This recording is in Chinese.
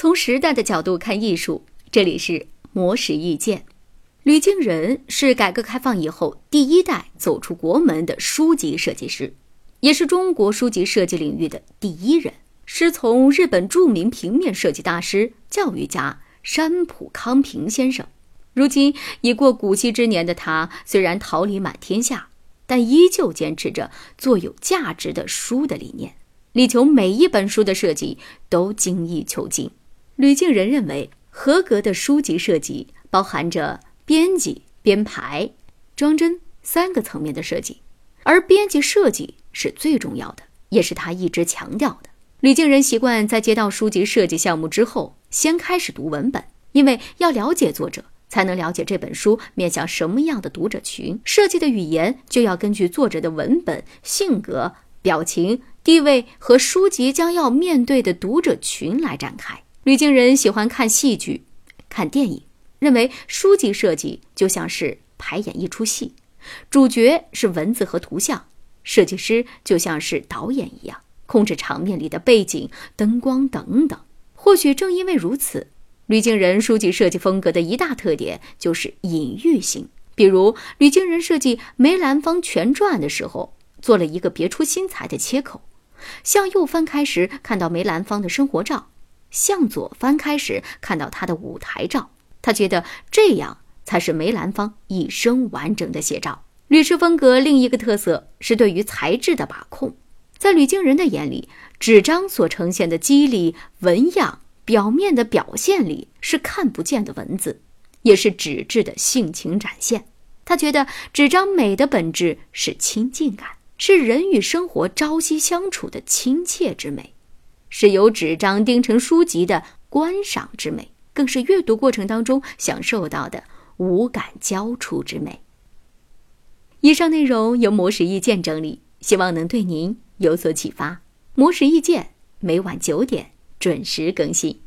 从时代的角度看艺术，这里是魔石意见。吕敬人是改革开放以后第一代走出国门的书籍设计师，也是中国书籍设计领域的第一人。师从日本著名平面设计大师、教育家山浦康平先生。如今已过古稀之年的他，虽然桃李满天下，但依旧坚持着做有价值的书的理念，力求每一本书的设计都精益求精。吕敬人认为，合格的书籍设计包含着编辑、编排、装帧三个层面的设计，而编辑设计是最重要的，也是他一直强调的。吕敬人习惯在接到书籍设计项目之后，先开始读文本，因为要了解作者。才能了解这本书面向什么样的读者群，设计的语言就要根据作者的文本、性格、表情、地位和书籍将要面对的读者群来展开。吕敬人喜欢看戏剧、看电影，认为书籍设计就像是排演一出戏，主角是文字和图像，设计师就像是导演一样，控制场面里的背景、灯光等等。或许正因为如此。吕敬人书籍设计风格的一大特点就是隐喻性。比如，吕敬人设计梅兰芳全传的时候，做了一个别出心裁的切口：向右翻开时看到梅兰芳的生活照，向左翻开时看到他的舞台照。他觉得这样才是梅兰芳一生完整的写照。吕氏风格另一个特色是对于材质的把控。在吕敬人的眼里，纸张所呈现的肌理纹样。表面的表现里是看不见的文字，也是纸质的性情展现。他觉得纸张美的本质是亲近感，是人与生活朝夕相处的亲切之美，是由纸张钉成书籍的观赏之美，更是阅读过程当中享受到的五感交触之美。以上内容由魔石意见整理，希望能对您有所启发。魔石意见每晚九点。准时更新。